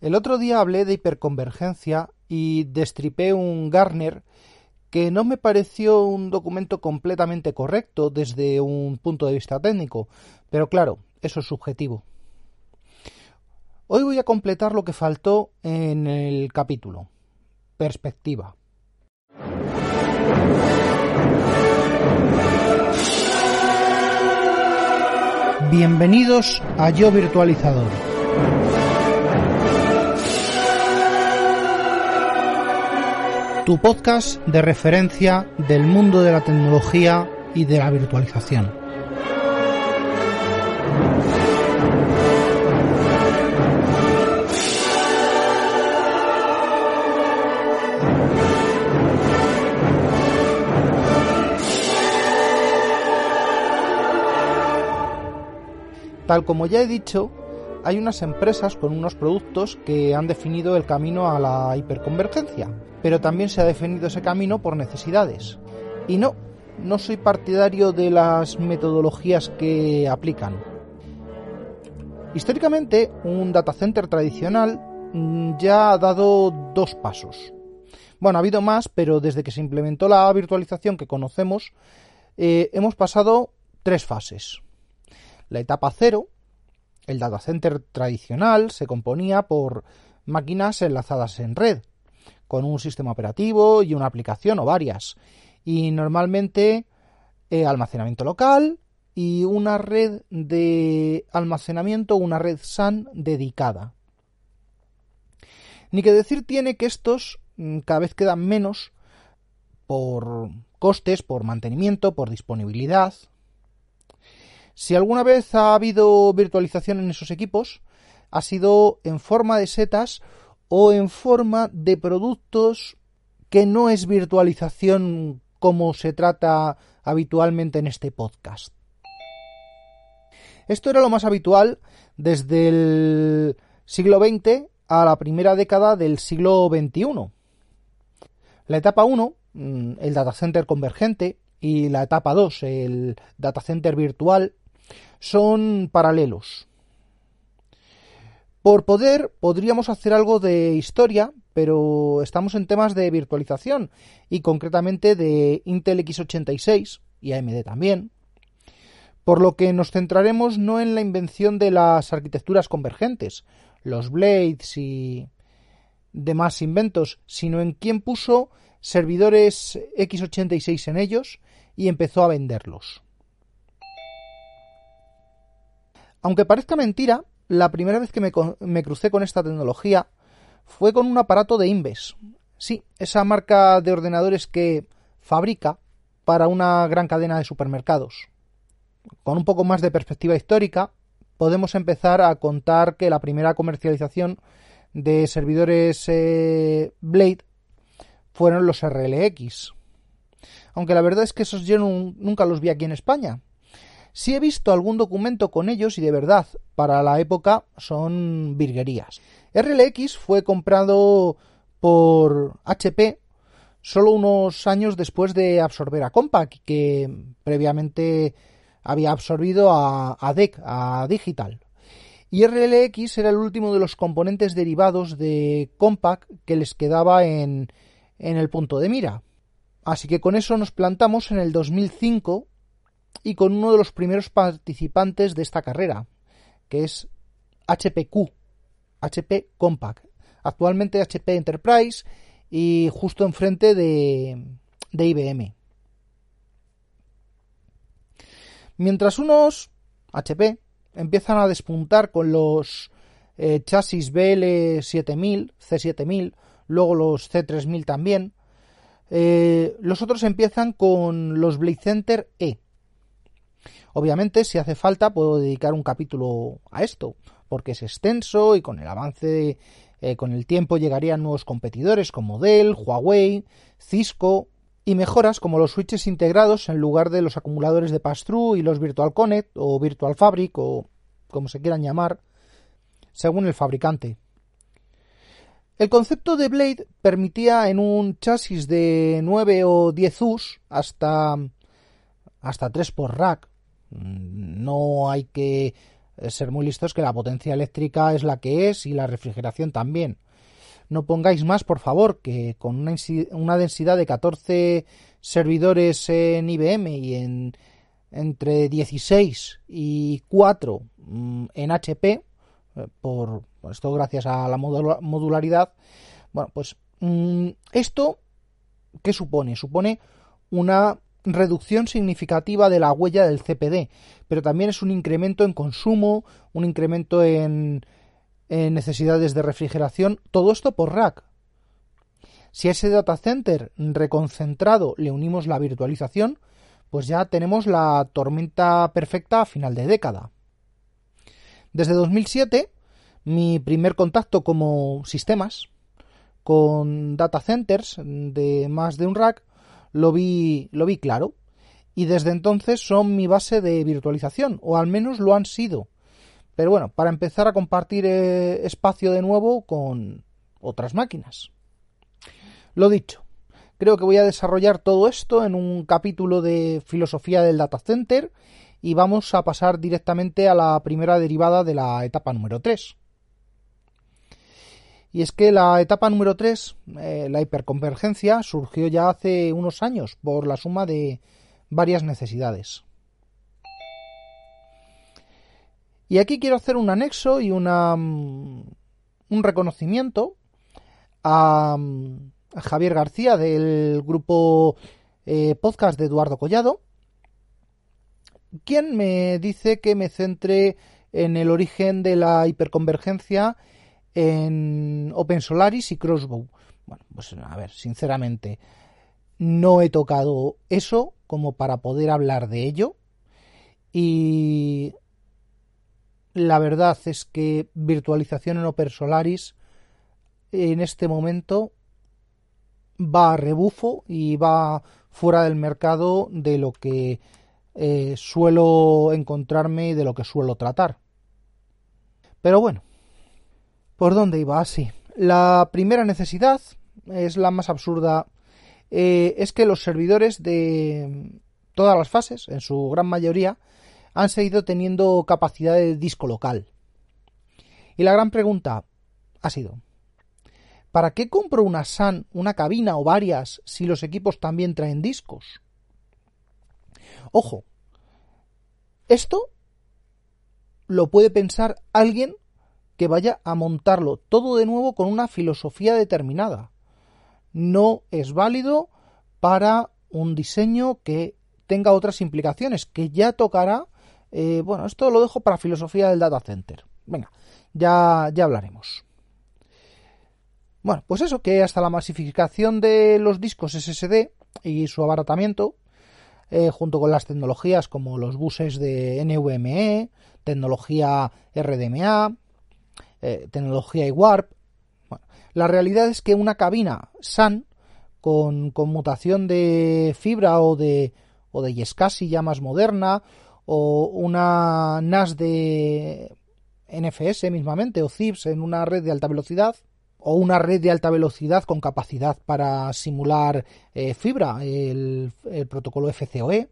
El otro día hablé de hiperconvergencia y destripé un Garner que no me pareció un documento completamente correcto desde un punto de vista técnico, pero claro, eso es subjetivo. Hoy voy a completar lo que faltó en el capítulo. Perspectiva. Bienvenidos a Yo Virtualizador. Tu podcast de referencia del mundo de la tecnología y de la virtualización. Tal como ya he dicho, hay unas empresas con unos productos que han definido el camino a la hiperconvergencia, pero también se ha definido ese camino por necesidades. Y no, no soy partidario de las metodologías que aplican. Históricamente, un data center tradicional mm, ya ha dado dos pasos. Bueno, ha habido más, pero desde que se implementó la virtualización que conocemos, eh, hemos pasado tres fases. La etapa cero, el data center tradicional, se componía por máquinas enlazadas en red, con un sistema operativo y una aplicación o varias, y normalmente eh, almacenamiento local y una red de almacenamiento, una red SAN dedicada. Ni que decir tiene que estos mm, cada vez quedan menos por costes, por mantenimiento, por disponibilidad, si alguna vez ha habido virtualización en esos equipos, ha sido en forma de setas o en forma de productos que no es virtualización como se trata habitualmente en este podcast. Esto era lo más habitual desde el siglo XX a la primera década del siglo XXI. La etapa 1, mm, el data center convergente, y la etapa 2, el data center virtual, son paralelos. Por poder podríamos hacer algo de historia, pero estamos en temas de virtualización y concretamente de Intel x86 y AMD también, por lo que nos centraremos no en la invención de las arquitecturas convergentes, los blades y demás inventos, sino en quién puso servidores x86 en ellos y empezó a venderlos. Aunque parezca mentira, la primera vez que me, crucé con esta tecnología fue con un aparato de Inves. Sí, esa marca de ordenadores que fabrica para una gran cadena de supermercados. Con un poco más de perspectiva histórica, podemos empezar a contar que la primera comercialización de servidores eh, Blade fueron los RLX. Aunque la verdad es que esos yo nunca los vi aquí en España. Sí he visto algún documento con ellos y de verdad, para la época son virguerías. RLX fue comprado por HP solo unos años después de absorber a Compaq, que previamente había absorbido a, DEC, a Digital. Y RLX era el último de los componentes derivados de Compaq que les quedaba en, en el punto de mira. Así que con eso nos plantamos en el 2005 y con uno de los primeros participantes de esta carrera, que es HPQ, HP Compact, actualmente HP Enterprise y justo enfrente de, de IBM. Mientras unos HP empiezan a despuntar con los eh, chasis BL7000, C7000, luego los C3000 también, eh, los otros empiezan con los Blade Center E, Obviamente, si hace falta, puedo dedicar un capítulo a esto, porque es extenso y con el avance, eh, con el tiempo llegarían nuevos competidores como Dell, Huawei, Cisco y mejoras como los switches integrados en lugar de los acumuladores de pass-through y los Virtual Connect o Virtual Fabric o como se quieran llamar, según el fabricante. El concepto de Blade permitía en un chasis de 9 o 10 US hasta, hasta 3 por rack. No hay que ser muy listos que la potencia eléctrica es la que es y la refrigeración también. No pongáis más, por favor, que con una, una densidad de 14 servidores en IBM y en entre 16 y 4 mm, en HP, eh, por esto gracias a la modularidad, bueno, pues mm, esto, ¿qué supone? Supone una reducción significativa de la huella del CPD, pero también es un incremento en consumo, un incremento en, necesidades de refrigeración, todo esto por rack. Si a ese data center reconcentrado le unimos la virtualización, pues ya tenemos la tormenta perfecta a final de década. Desde 2007, mi primer contacto como sistemas con data centers de más de un rack lo vi, lo vi claro. Y desde entonces son mi base de virtualización, o al menos lo han sido. Pero bueno, para empezar a compartir eh, espacio de nuevo con otras máquinas. Lo dicho, creo que voy a desarrollar todo esto en un capítulo de filosofía del data center y vamos a pasar directamente a la primera derivada de la etapa número 3. Y es que la etapa número 3, eh, la hiperconvergencia, surgió ya hace unos años por la suma de varias necesidades. Y aquí quiero hacer un anexo y una, mm, un reconocimiento a, Javier García del grupo eh, podcast de Eduardo Collado, quien me dice que me centre en el origen de la hiperconvergencia en Open Solaris y Crossbow. Bueno, pues a ver, sinceramente, no he tocado eso como para poder hablar de ello. Y la verdad es que virtualización en Open Solaris en este momento va a rebufo y va fuera del mercado de lo que eh, suelo encontrarme y de lo que suelo tratar. Pero bueno, ¿Por dónde iba? Así. Ah, la primera necesidad es la más absurda. Eh, es que los servidores de todas las fases, en su gran mayoría, han seguido teniendo capacidad de disco local. Y la gran pregunta ha sido, ¿para qué compro una SAN, una cabina o varias si los equipos también traen discos? Ojo, esto lo puede pensar alguien que vaya a montarlo todo de nuevo con una filosofía determinada. No es válido para un diseño que tenga otras implicaciones, que ya tocará. Eh, bueno, esto lo dejo para filosofía del data center. Venga, ya, ya hablaremos. Bueno, pues eso, que hasta la masificación de los discos SSD y su abaratamiento, eh, junto con las tecnologías como los buses de NVMe, tecnología RDMA, eh, tecnología y warp. la realidad es que una cabina SAN con conmutación de fibra o de o de Yescasi ya más moderna o una NAS de NFS mismamente o CIPS en una red de alta velocidad o una red de alta velocidad con capacidad para simular eh, fibra, el, el, protocolo FCOE.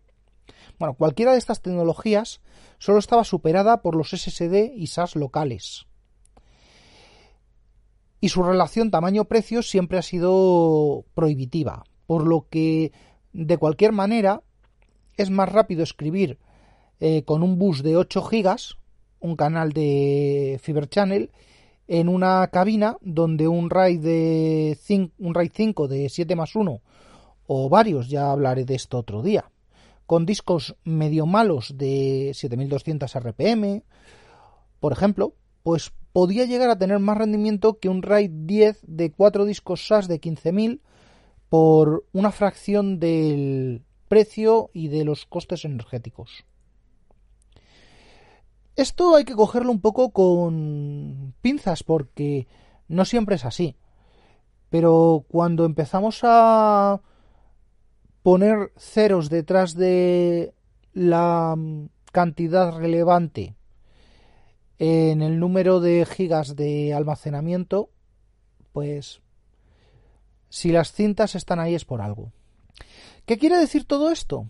Bueno, cualquiera de estas tecnologías solo estaba superada por los SSD y SAS locales y su relación tamaño-precio siempre ha sido prohibitiva, por lo que de cualquier manera es más rápido escribir eh, con un bus de 8 gigas, un canal de Fiber Channel, en una cabina donde un RAID, de 5, un RAID 5 de 7 más 1 o varios, ya hablaré de esto otro día, con discos medio malos de 7200 RPM, por ejemplo, pues podía llegar a tener más rendimiento que un RAID 10 de 4 discos SAS de 15.000 por una fracción del precio y de los costes energéticos. Esto hay que cogerlo un poco con pinzas porque no siempre es así. Pero cuando empezamos a poner ceros detrás de la cantidad relevante en el número de gigas de almacenamiento, pues si las cintas están ahí es por algo. ¿Qué quiere decir todo esto?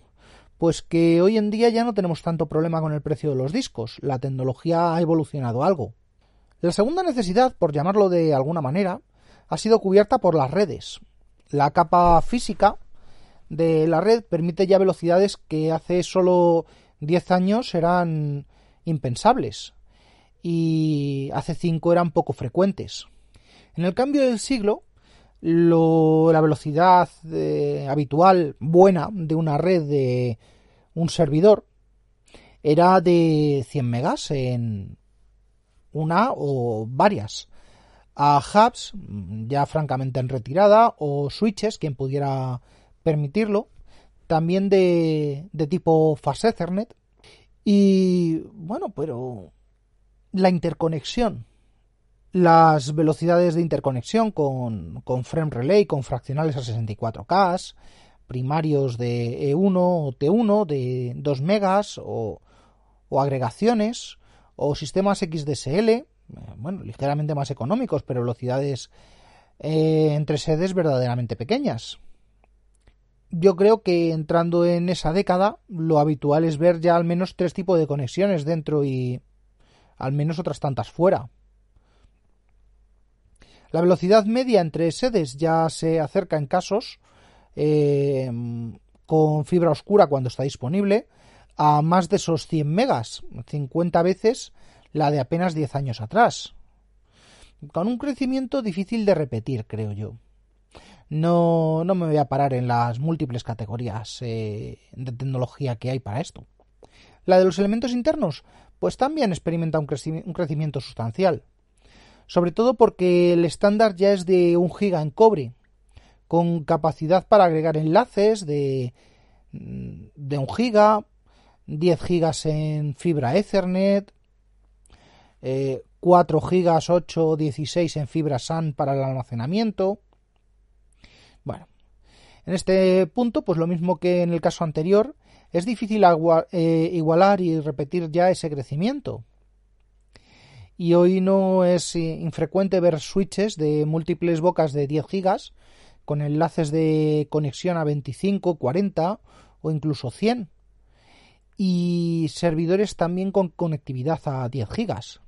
Pues que hoy en día ya no tenemos tanto problema con el precio de los discos, la tecnología ha evolucionado algo. La segunda necesidad, por llamarlo de alguna manera, ha sido cubierta por las redes. La capa física de la red permite ya velocidades que hace solo 10 años eran impensables y hace 5 eran poco frecuentes. En el cambio del siglo, la velocidad eh, habitual buena de una red de un servidor era de 100 megas en una o varias. A hubs ya francamente en retirada o switches, quien pudiera permitirlo, también de, de tipo Fast Ethernet. Y bueno, pero la interconexión, las velocidades de interconexión con, con frame relay, con fraccionales a 64K, primarios de E1 o T1 de 2 megas o, agregaciones o sistemas XDSL, eh, bueno, ligeramente más económicos, pero velocidades eh, entre sedes verdaderamente pequeñas. Yo creo que entrando en esa década, lo habitual es ver ya al menos tres tipos de conexiones dentro y al menos otras tantas fuera. La velocidad media entre sedes ya se acerca en casos eh, con fibra oscura cuando está disponible a más de esos 100 megas, 50 veces la de apenas 10 años atrás. Con un crecimiento difícil de repetir, creo yo. No, no me voy a parar en las múltiples categorías eh, de tecnología que hay para esto. La de los elementos internos, pues también experimenta un, crecimiento sustancial. Sobre todo porque el estándar ya es de un giga en cobre, con capacidad para agregar enlaces de, de 1 giga, 10 gigas en fibra Ethernet, 4 eh, gigas, 8, 16 en fibra SAN para el almacenamiento. Bueno, en este punto, pues lo mismo que en el caso anterior, es difícil eh, igualar y repetir ya ese crecimiento. Y hoy no es infrecuente ver switches de múltiples bocas de 10 gigas con enlaces de conexión a 25, 40 o incluso 100 y servidores también con conectividad a 10 gigas.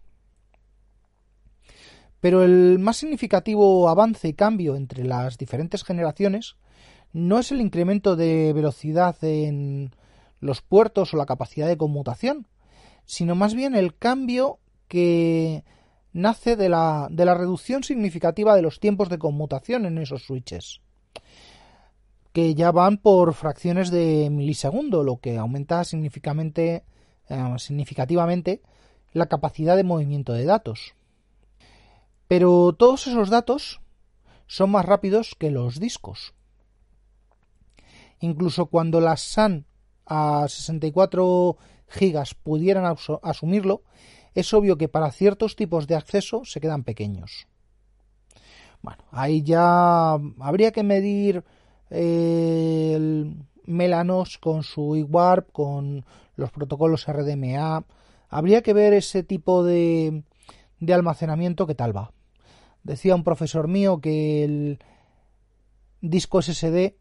Pero el más significativo avance y cambio entre las diferentes generaciones no es el incremento de velocidad en los puertos o la capacidad de conmutación, sino más bien el cambio que nace de la, de la reducción significativa de los tiempos de conmutación en esos switches, que ya van por fracciones de milisegundo, lo que aumenta significativamente, eh, significativamente la capacidad de movimiento de datos. Pero todos esos datos son más rápidos que los discos. Incluso cuando las SAN a 64 gigas pudieran asumirlo, es obvio que para ciertos tipos de acceso se quedan pequeños. Bueno, ahí ya habría que medir eh, el Melanos con su eWarp, con los protocolos RDMA. Habría que ver ese tipo de, de almacenamiento que tal va. Decía un profesor mío que el disco SSD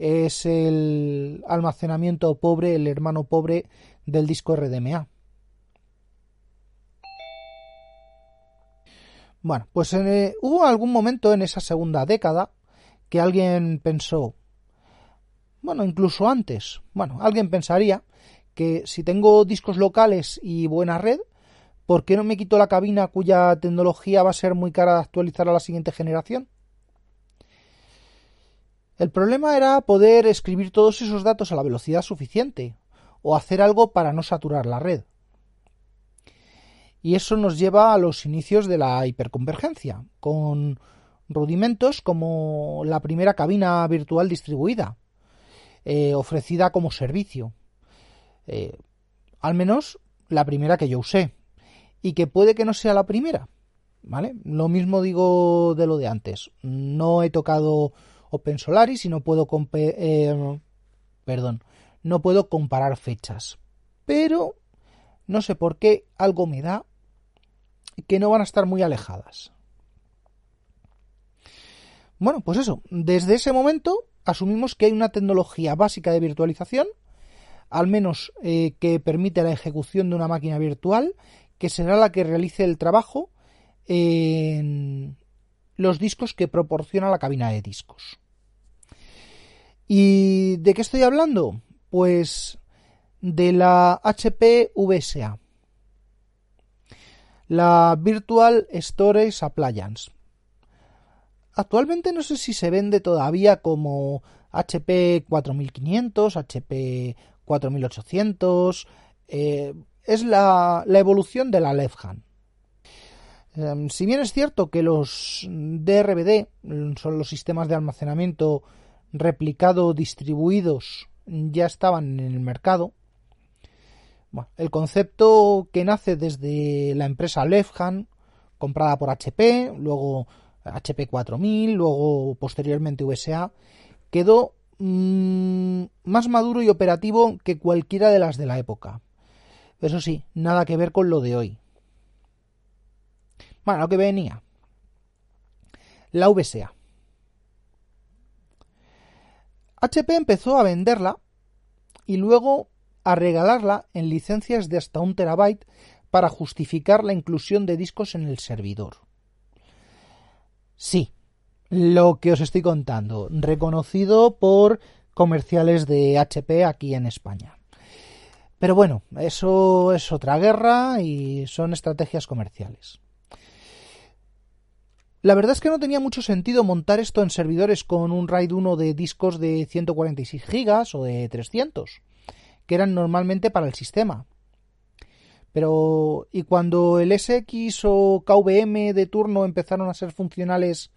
es el almacenamiento pobre, el hermano pobre del disco RDMA. Bueno, pues eh, hubo algún momento en esa segunda década que alguien pensó, bueno, incluso antes, bueno, alguien pensaría que si tengo discos locales y buena red, ¿por qué no me quito la cabina cuya tecnología va a ser muy cara de actualizar a la siguiente generación? El problema era poder escribir todos esos datos a la velocidad suficiente o hacer algo para no saturar la red. Y eso nos lleva a los inicios de la hiperconvergencia, con rudimentos como la primera cabina virtual distribuida, eh, ofrecida como servicio. Eh, al menos la primera que yo usé. Y que puede que no sea la primera. ¿Vale? Lo mismo digo de lo de antes. No he tocado OpenSolaris y no puedo eh, no puedo comparar fechas. Pero no sé por qué algo me da que no van a estar muy alejadas. Bueno, pues eso, desde ese momento asumimos que hay una tecnología básica de virtualización, al menos eh, que permite la ejecución de una máquina virtual, que será la que realice el trabajo en los discos que proporciona la cabina de discos. ¿Y de qué estoy hablando? Pues de la HP VSA, la Virtual Storage Appliance. Actualmente no sé si se vende todavía como HP 4500, HP 4800. es la, evolución de la left hand. Em, si bien es cierto que los DRBD son los sistemas de almacenamiento replicado distribuidos ya estaban en el mercado, el concepto que nace desde la empresa Lefhan, comprada por HP, luego HP 4000, luego posteriormente USA, quedó mm, más maduro y operativo que cualquiera de las de la época. Eso sí, nada que ver con lo de hoy. Bueno, lo que venía. La VSA. HP empezó a venderla y luego a regalarla en licencias de hasta un terabyte para justificar la inclusión de discos en el servidor. Sí, lo que os estoy contando, reconocido por comerciales de HP aquí en España. Pero bueno, eso es otra guerra y son estrategias comerciales. La verdad es que no tenía mucho sentido montar esto en servidores con un RAID 1 de discos de 146 GB o de 300, que eran normalmente para el sistema. Pero, ¿y cuando el SX o KVM de turno empezaron a ser funcionales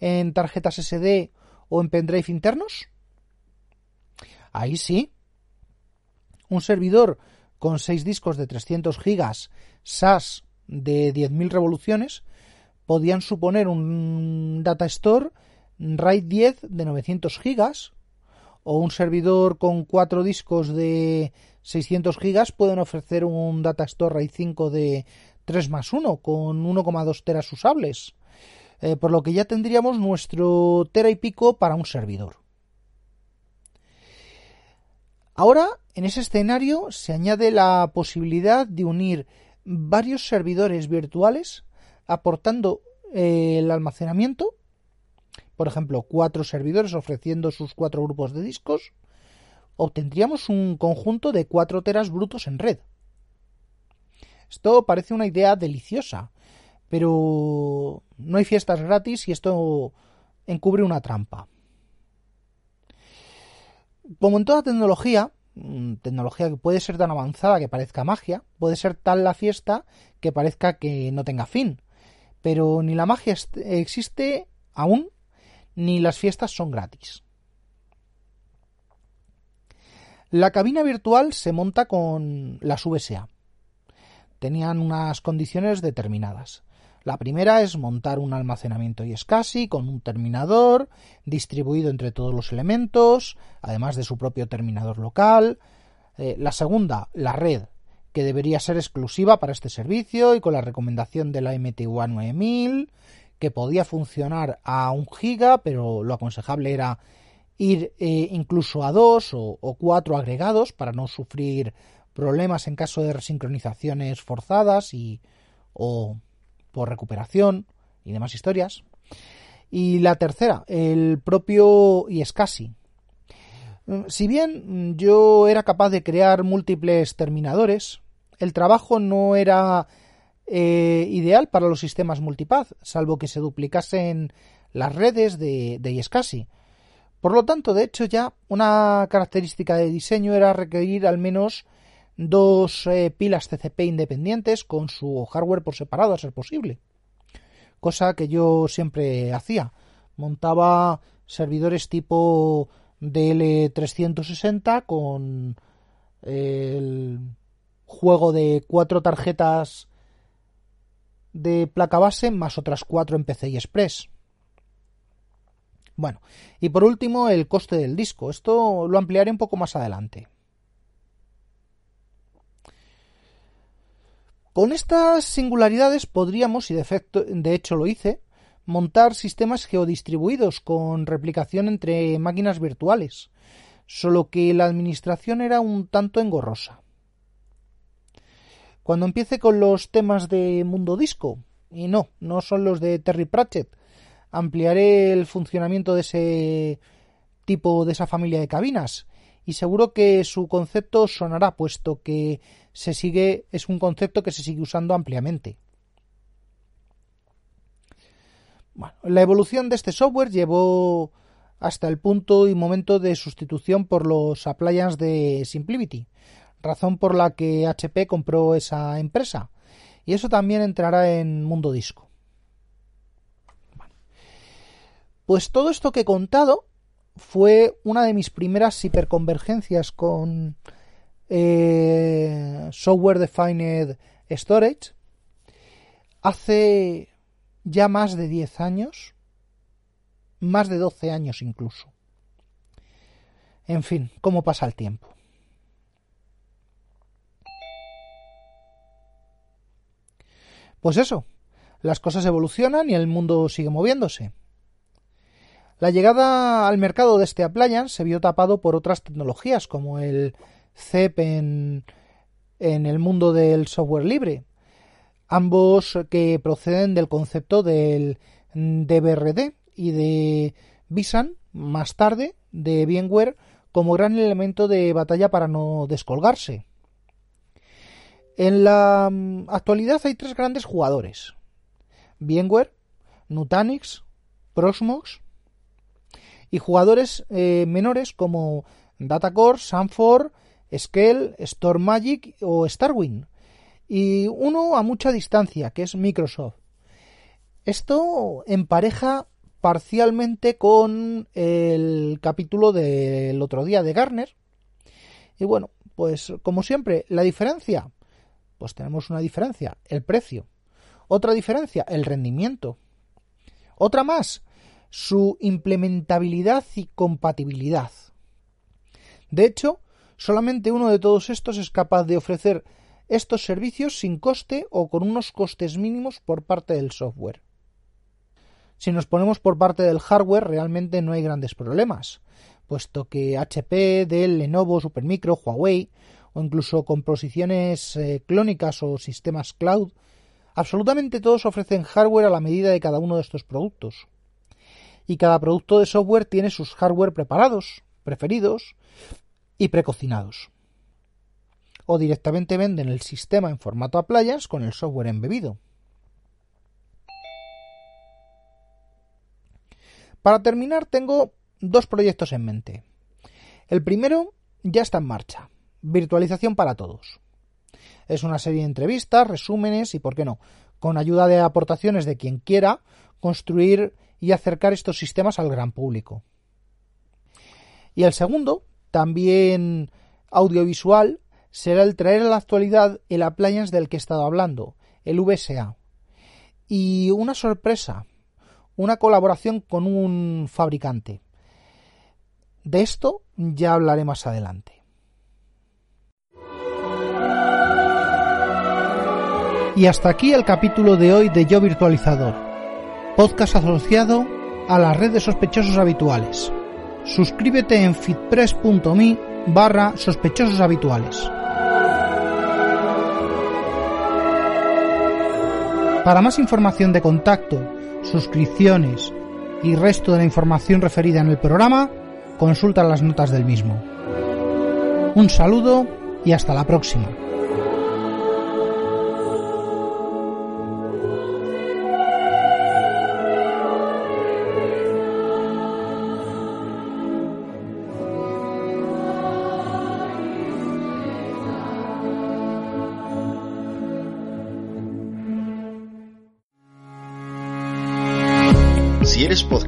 en tarjetas SD o en pendrive internos? Ahí sí. Un servidor con 6 discos de 300 GB SAS de 10.000 revoluciones podían suponer un data store RAID 10 de 900 GB o un servidor con 4 discos de 600 gigas pueden ofrecer un Data Store RAID 5 de 3 más 1 con 1,2 teras usables, eh, por lo que ya tendríamos nuestro tera y pico para un servidor. Ahora, en ese escenario se añade la posibilidad de unir varios servidores virtuales aportando eh, el almacenamiento, por ejemplo, cuatro servidores ofreciendo sus cuatro grupos de discos, obtendríamos un conjunto de 4 teras brutos en red. Esto parece una idea deliciosa, pero no hay fiestas gratis y esto encubre una trampa. Como en toda tecnología, mm, tecnología que puede ser tan avanzada que parezca magia, puede ser tal la fiesta que parezca que no tenga fin. Pero ni la magia existe aún, ni las fiestas son gratis. La cabina virtual se monta con las VSA. Tenían unas condiciones determinadas. La primera es montar un almacenamiento y SCSI con un terminador distribuido entre todos los elementos, además de su propio terminador local. Eh, la segunda, la red, que debería ser exclusiva para este servicio y con la recomendación de la MTUA 9000, que podía funcionar a un giga, pero lo aconsejable era ir eh, incluso a dos o, cuatro agregados para no sufrir problemas en caso de resincronizaciones forzadas y o por recuperación y demás historias. Y la tercera, el propio ISCSI. Si bien yo era capaz de crear múltiples terminadores, el trabajo no era eh, ideal para los sistemas multipath, salvo que se duplicasen las redes de, de ISCSI por lo tanto, de hecho, ya una característica de diseño era requerir al menos dos eh, pilas CCP independientes con su hardware por separado, a ser posible. Cosa que yo siempre hacía. Montaba servidores tipo DL360 con el juego de cuatro tarjetas de placa base más otras cuatro en PCI Express. Bueno, y por último el coste del disco. Esto lo ampliaré un poco más adelante. Con estas singularidades podríamos, y de, de hecho lo hice, montar sistemas geodistribuidos con replicación entre máquinas virtuales, solo que la administración era un tanto engorrosa. Cuando empiece con los temas de Mundo Disco, y no, no son los de Terry Pratchett, ampliaré el funcionamiento de ese tipo, de esa familia de cabinas, y seguro que su concepto sonará, puesto que se sigue, es un concepto que se sigue usando ampliamente. Bueno, la evolución de este software llevó hasta el punto y momento de sustitución por los appliances de SimpliVity, razón por la que HP compró esa empresa. Y eso también entrará en Mundo Disco. Pues todo esto que he contado fue una de mis primeras hiperconvergencias con eh, Software Defined Storage hace ya más de 10 años, más de 12 años incluso. En fin, cómo pasa el tiempo. Pues eso, las cosas evolucionan y el mundo sigue moviéndose. La llegada al mercado de este appliance se vio tapado por otras tecnologías como el CEP en, el mundo del software libre, ambos que proceden del concepto del DBRD y de Visan, más tarde, de VMware, como gran elemento de batalla para no descolgarse. En la mm, actualidad hay tres grandes jugadores. VMware, Nutanix, Prosmox y jugadores eh, menores como Datacore, Sanford, Scale, StormMagic o Starwing, y uno a mucha distancia, que es Microsoft. Esto empareja parcialmente con el capítulo del otro día de Garner. Y bueno, pues como siempre, la diferencia, pues tenemos una diferencia, el precio. Otra diferencia, el rendimiento. Otra más, su implementabilidad y compatibilidad. De hecho, Solamente uno de todos estos es capaz de ofrecer estos servicios sin coste o con unos costes mínimos por parte del software. Si nos ponemos por parte del hardware, realmente no hay grandes problemas, puesto que HP, Dell, Lenovo, Supermicro, Huawei o incluso composiciones eh, clónicas o sistemas cloud, absolutamente todos ofrecen hardware a la medida de cada uno de estos productos. Y cada producto de software tiene sus hardware preparados, preferidos, y precocinados. O directamente venden el sistema en formato appliance con el software embebido. Para terminar tengo dos proyectos en mente. El primero ya está en marcha, virtualización para todos. Es una serie de entrevistas, resúmenes y, por qué no, con ayuda de aportaciones de quien quiera, construir y acercar estos sistemas al gran público. Y el segundo también audiovisual será el traer a la actualidad el appliance del que he estado hablando, el VSA. Y una sorpresa, una colaboración con un fabricante. De esto ya hablaré más adelante. Y hasta aquí el capítulo de hoy de Yo Virtualizador, podcast asociado a la red de sospechosos habituales suscríbete en fitpress.me barra sospechosos habituales. Para más información de contacto, suscripciones y resto de la información referida en el programa, consulta las notas del mismo. Un saludo y hasta la próxima.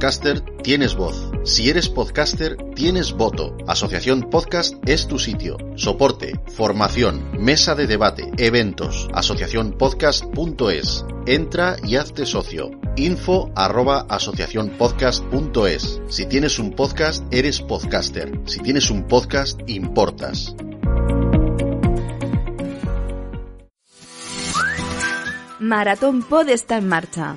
Podcaster, tienes voz. Si eres podcaster, tienes voto. Asociación Podcast es tu sitio. Soporte, formación, mesa de debate, eventos. Asociacionpodcast.es. Entra y hazte socio. Info arroba asociacionpodcast.es. Si tienes un podcast, eres podcaster. Si tienes un podcast, importas. Maratón Pod está en marcha.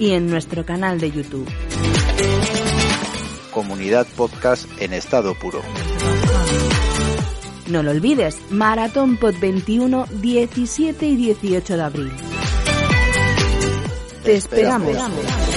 y en nuestro canal de YouTube. Comunidad Podcast en estado puro. No lo olvides, Maratón Pod 21, 17 y 18 de abril. Te esperamos. esperamos.